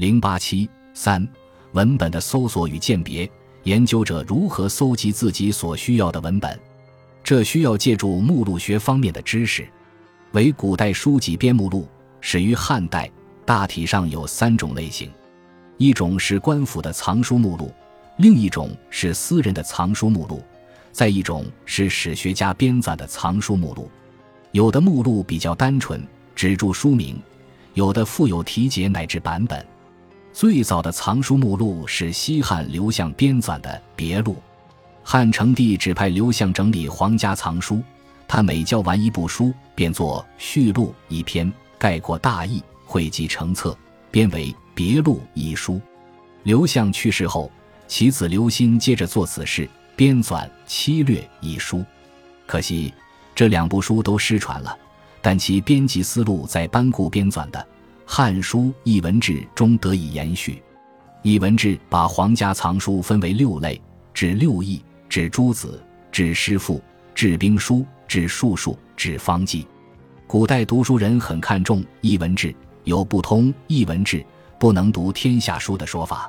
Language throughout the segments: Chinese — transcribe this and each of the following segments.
零八七三文本的搜索与鉴别，研究者如何搜集自己所需要的文本？这需要借助目录学方面的知识。为古代书籍编目录，始于汉代，大体上有三种类型：一种是官府的藏书目录，另一种是私人的藏书目录，再一种是史学家编纂的藏书目录。有的目录比较单纯，只注书名；有的附有题解乃至版本。最早的藏书目录是西汉刘向编纂的《别录》。汉成帝指派刘向整理皇家藏书，他每教完一部书，便作序录一篇，概括大意，汇集成册，编为《别录》一书。刘向去世后，其子刘歆接着做此事，编纂《七略》一书。可惜这两部书都失传了，但其编辑思路在班固编纂的《汉书艺文志》中得以延续。《艺文志》把皇家藏书分为六类，指六艺。指诸子，指诗赋，指兵书，指术数，指方剂。古代读书人很看重译文志，有不通译文志不能读天下书的说法。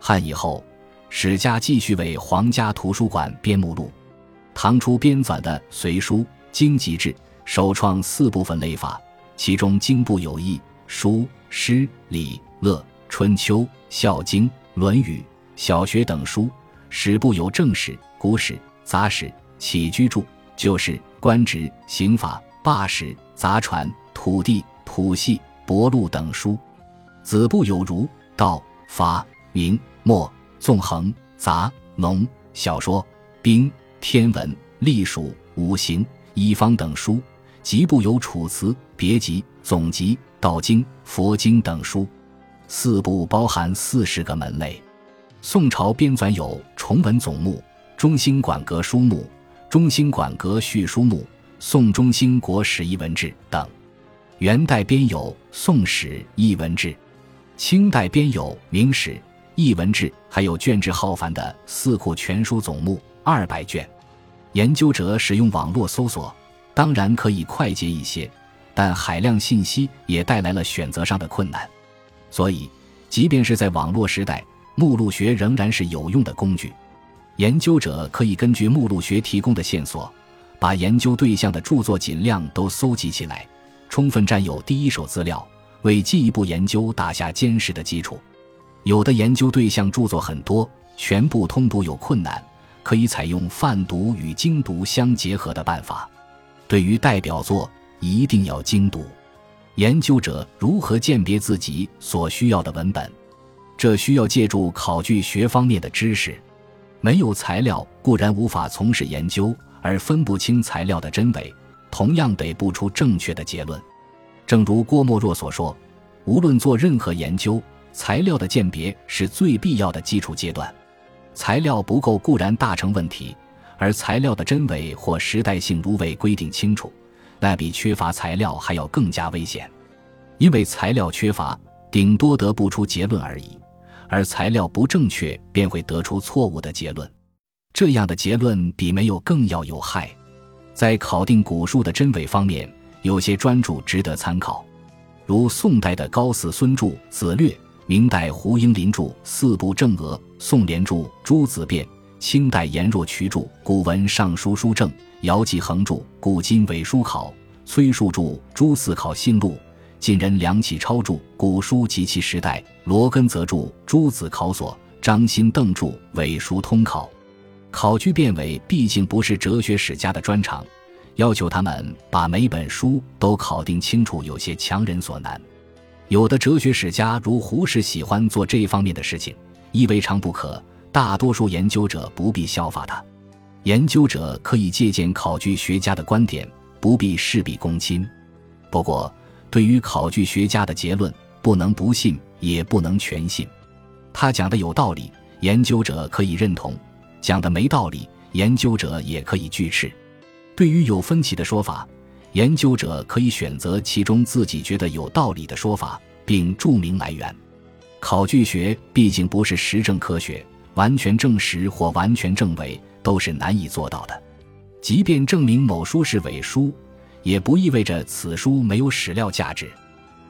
汉以后，史家继续为皇家图书馆编目录。唐初编纂的《隋书经籍志》，首创四部分类法，其中经部有义、书、诗、礼、乐、春秋、孝经、论语、小学等书；史部有正史。古史、杂史、起居注、旧史、官职、刑法、罢史、杂传、土地、谱系、帛录等书；子部有儒、道、法、明、墨、纵横、杂、农、小说、兵、天文、历数、五行、医方等书；集部有楚辞、别集、总集、道经、佛经等书。四部包含四十个门类。宋朝编纂有《崇文总目》。中兴馆阁书目、中兴馆阁序书目、宋中兴国史译文志等；元代编有《宋史译文志》，清代编有《明史译文志》，还有卷帙浩繁的《四库全书总目》二百卷。研究者使用网络搜索，当然可以快捷一些，但海量信息也带来了选择上的困难。所以，即便是在网络时代，目录学仍然是有用的工具。研究者可以根据目录学提供的线索，把研究对象的著作尽量都搜集起来，充分占有第一手资料，为进一步研究打下坚实的基础。有的研究对象著作很多，全部通读有困难，可以采用泛读与精读相结合的办法。对于代表作，一定要精读。研究者如何鉴别自己所需要的文本？这需要借助考据学方面的知识。没有材料固然无法从事研究，而分不清材料的真伪，同样得不出正确的结论。正如郭沫若所说：“无论做任何研究，材料的鉴别是最必要的基础阶段。材料不够固然大成问题，而材料的真伪或时代性如未规定清楚，那比缺乏材料还要更加危险。因为材料缺乏，顶多得不出结论而已。”而材料不正确，便会得出错误的结论，这样的结论比没有更要有害。在考定古书的真伪方面，有些专著值得参考，如宋代的高泗孙著《子略》，明代胡应麟著《四部正额》，宋濂著《朱子变》，清代颜若渠著《古文尚书书证》，姚继恒著《古今伪书考》，崔述著《朱四考信录》。晋人梁启超著《古书及其时代》，罗根则著《诸子考所》，张欣邓著《伪书通考》。考据辨伪毕竟不是哲学史家的专长，要求他们把每本书都考定清楚，有些强人所难。有的哲学史家如胡适喜欢做这方面的事情，亦未尝不可。大多数研究者不必效法他，研究者可以借鉴考据学家的观点，不必事必躬亲。不过。对于考据学家的结论，不能不信，也不能全信。他讲的有道理，研究者可以认同；讲的没道理，研究者也可以拒斥。对于有分歧的说法，研究者可以选择其中自己觉得有道理的说法，并注明来源。考据学毕竟不是实证科学，完全证实或完全证伪都是难以做到的。即便证明某书是伪书。也不意味着此书没有史料价值，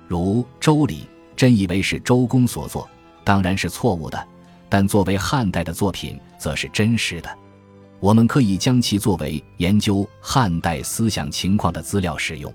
如《周礼》真以为是周公所作，当然是错误的。但作为汉代的作品，则是真实的。我们可以将其作为研究汉代思想情况的资料使用。